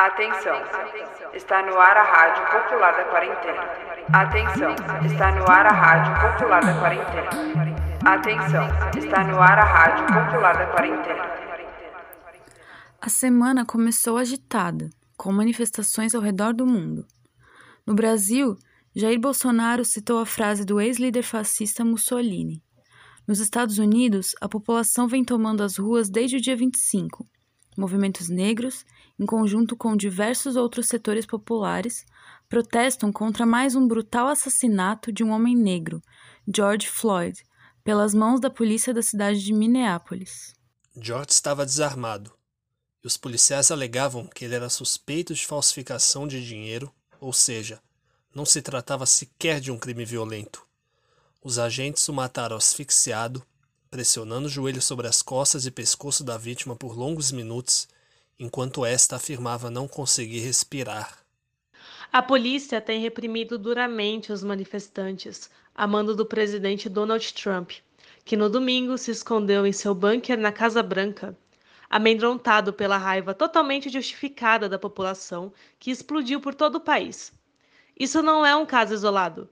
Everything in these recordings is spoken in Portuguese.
Atenção, está no ar a Rádio Popular da Quarentena. Atenção, está no ar a Rádio Popular da Quarentena. Atenção, está no ar a Rádio Popular da Quarentena. A semana começou agitada, com manifestações ao redor do mundo. No Brasil, Jair Bolsonaro citou a frase do ex-líder fascista Mussolini. Nos Estados Unidos, a população vem tomando as ruas desde o dia 25 movimentos negros, em conjunto com diversos outros setores populares, protestam contra mais um brutal assassinato de um homem negro, George Floyd, pelas mãos da polícia da cidade de Minneapolis. George estava desarmado, e os policiais alegavam que ele era suspeito de falsificação de dinheiro, ou seja, não se tratava sequer de um crime violento. Os agentes o mataram asfixiado pressionando o joelho sobre as costas e pescoço da vítima por longos minutos, enquanto esta afirmava não conseguir respirar. A polícia tem reprimido duramente os manifestantes, a mando do presidente Donald Trump, que no domingo se escondeu em seu bunker na Casa Branca, amedrontado pela raiva totalmente justificada da população que explodiu por todo o país. Isso não é um caso isolado.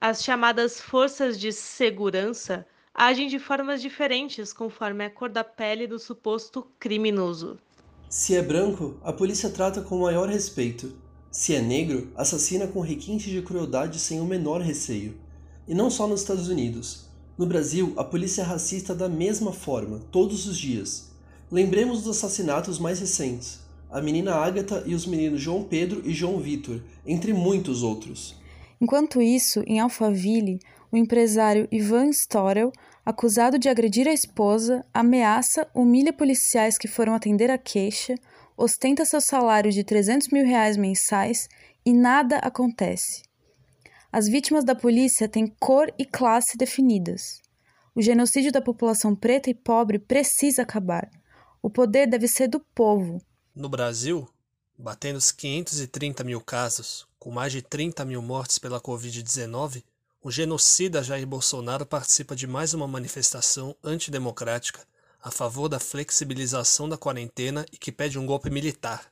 As chamadas forças de segurança agem de formas diferentes conforme a cor da pele do suposto criminoso. Se é branco, a polícia trata com maior respeito. Se é negro, assassina com requinte de crueldade sem o menor receio. E não só nos Estados Unidos. No Brasil, a polícia é racista da mesma forma, todos os dias. Lembremos dos assassinatos mais recentes. A menina Ágata e os meninos João Pedro e João Vitor, entre muitos outros. Enquanto isso, em Alphaville, o empresário Ivan Storel, acusado de agredir a esposa, ameaça, humilha policiais que foram atender a queixa, ostenta seu salário de 300 mil reais mensais e nada acontece. As vítimas da polícia têm cor e classe definidas. O genocídio da população preta e pobre precisa acabar. O poder deve ser do povo. No Brasil, batendo os 530 mil casos, com mais de 30 mil mortes pela Covid-19, o genocida Jair Bolsonaro participa de mais uma manifestação antidemocrática a favor da flexibilização da quarentena e que pede um golpe militar.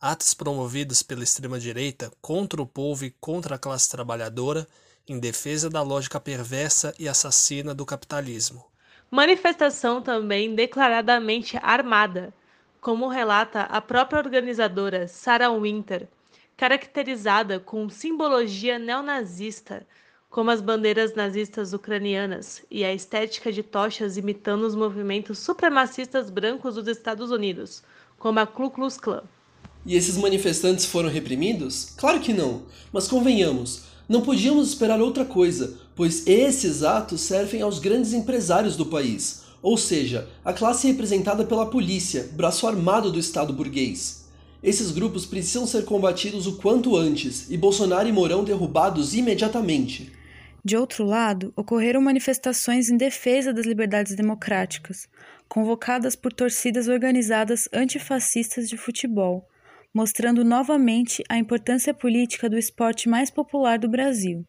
Atos promovidos pela extrema-direita contra o povo e contra a classe trabalhadora em defesa da lógica perversa e assassina do capitalismo. Manifestação também declaradamente armada, como relata a própria organizadora Sarah Winter, caracterizada com simbologia neonazista como as bandeiras nazistas ucranianas e a estética de tochas imitando os movimentos supremacistas brancos dos Estados Unidos, como a Ku Klux Klan. E esses manifestantes foram reprimidos? Claro que não, mas convenhamos, não podíamos esperar outra coisa, pois esses atos servem aos grandes empresários do país, ou seja, a classe representada pela polícia, braço armado do Estado burguês. Esses grupos precisam ser combatidos o quanto antes e Bolsonaro e Mourão derrubados imediatamente. De outro lado, ocorreram manifestações em defesa das liberdades democráticas, convocadas por torcidas organizadas antifascistas de futebol, mostrando novamente a importância política do esporte mais popular do Brasil.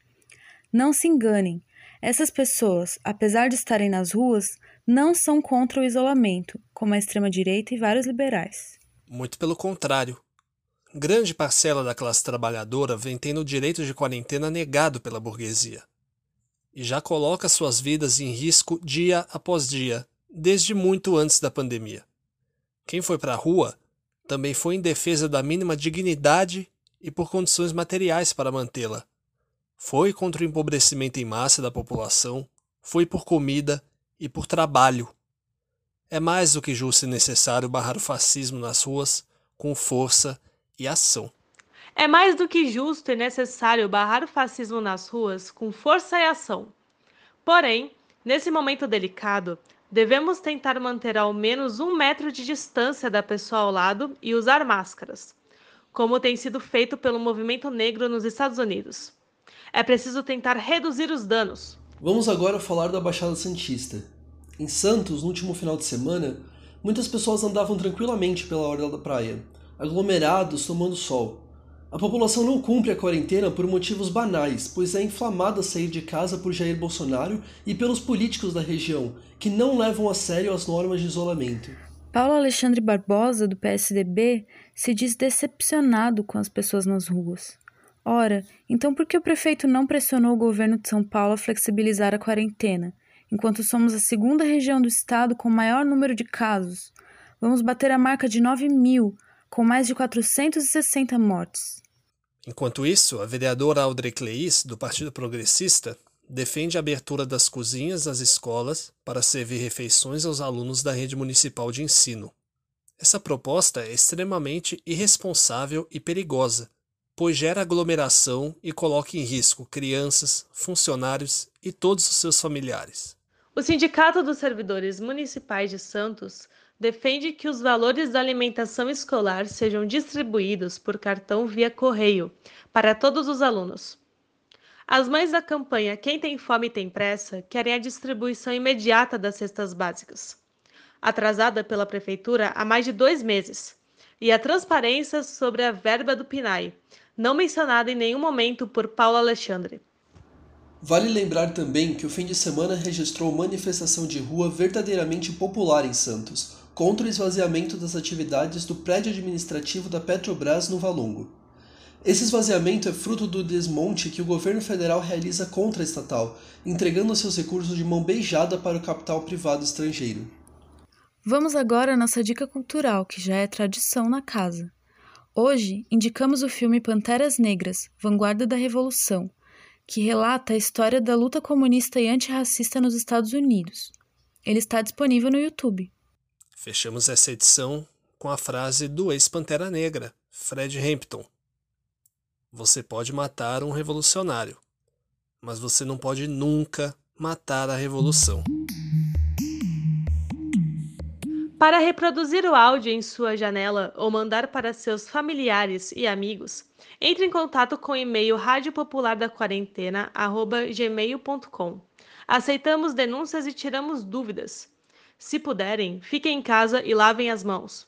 Não se enganem, essas pessoas, apesar de estarem nas ruas, não são contra o isolamento, como a extrema-direita e vários liberais. Muito pelo contrário. Grande parcela da classe trabalhadora vem tendo o direito de quarentena negado pela burguesia e já coloca suas vidas em risco dia após dia, desde muito antes da pandemia. Quem foi para a rua também foi em defesa da mínima dignidade e por condições materiais para mantê-la. Foi contra o empobrecimento em massa da população, foi por comida e por trabalho. É mais do que justo e necessário barrar o fascismo nas ruas com força e ação. É mais do que justo e necessário barrar o fascismo nas ruas com força e ação. Porém, nesse momento delicado, devemos tentar manter ao menos um metro de distância da pessoa ao lado e usar máscaras, como tem sido feito pelo movimento negro nos Estados Unidos. É preciso tentar reduzir os danos. Vamos agora falar da Baixada Santista. Em Santos, no último final de semana, muitas pessoas andavam tranquilamente pela orla da praia, aglomerados tomando sol. A população não cumpre a quarentena por motivos banais, pois é inflamada sair de casa por Jair Bolsonaro e pelos políticos da região, que não levam a sério as normas de isolamento. Paulo Alexandre Barbosa, do PSDB, se diz decepcionado com as pessoas nas ruas. Ora, então por que o prefeito não pressionou o governo de São Paulo a flexibilizar a quarentena, enquanto somos a segunda região do estado com maior número de casos? Vamos bater a marca de 9 mil, com mais de 460 mortes. Enquanto isso, a vereadora Audrey Cleis, do Partido Progressista, defende a abertura das cozinhas das escolas para servir refeições aos alunos da rede municipal de ensino. Essa proposta é extremamente irresponsável e perigosa, pois gera aglomeração e coloca em risco crianças, funcionários e todos os seus familiares. O Sindicato dos Servidores Municipais de Santos defende que os valores da alimentação escolar sejam distribuídos por cartão via correio para todos os alunos. As mães da campanha Quem Tem Fome Tem Pressa querem a distribuição imediata das cestas básicas, atrasada pela Prefeitura há mais de dois meses, e a transparência sobre a verba do PNAE, não mencionada em nenhum momento por Paulo Alexandre. Vale lembrar também que o fim de semana registrou manifestação de rua verdadeiramente popular em Santos, contra o esvaziamento das atividades do prédio administrativo da Petrobras no Valongo. Esse esvaziamento é fruto do desmonte que o governo federal realiza contra a estatal, entregando seus recursos de mão beijada para o capital privado estrangeiro. Vamos agora à nossa dica cultural, que já é tradição na casa. Hoje, indicamos o filme Panteras Negras Vanguarda da Revolução, que relata a história da luta comunista e antirracista nos Estados Unidos. Ele está disponível no YouTube. Fechamos essa edição com a frase do ex-Pantera Negra, Fred Hampton você pode matar um revolucionário, mas você não pode nunca matar a revolução. Para reproduzir o áudio em sua janela ou mandar para seus familiares e amigos, entre em contato com o e-mail radiopopulardaquarentena@gmail.com. Aceitamos denúncias e tiramos dúvidas. Se puderem, fiquem em casa e lavem as mãos.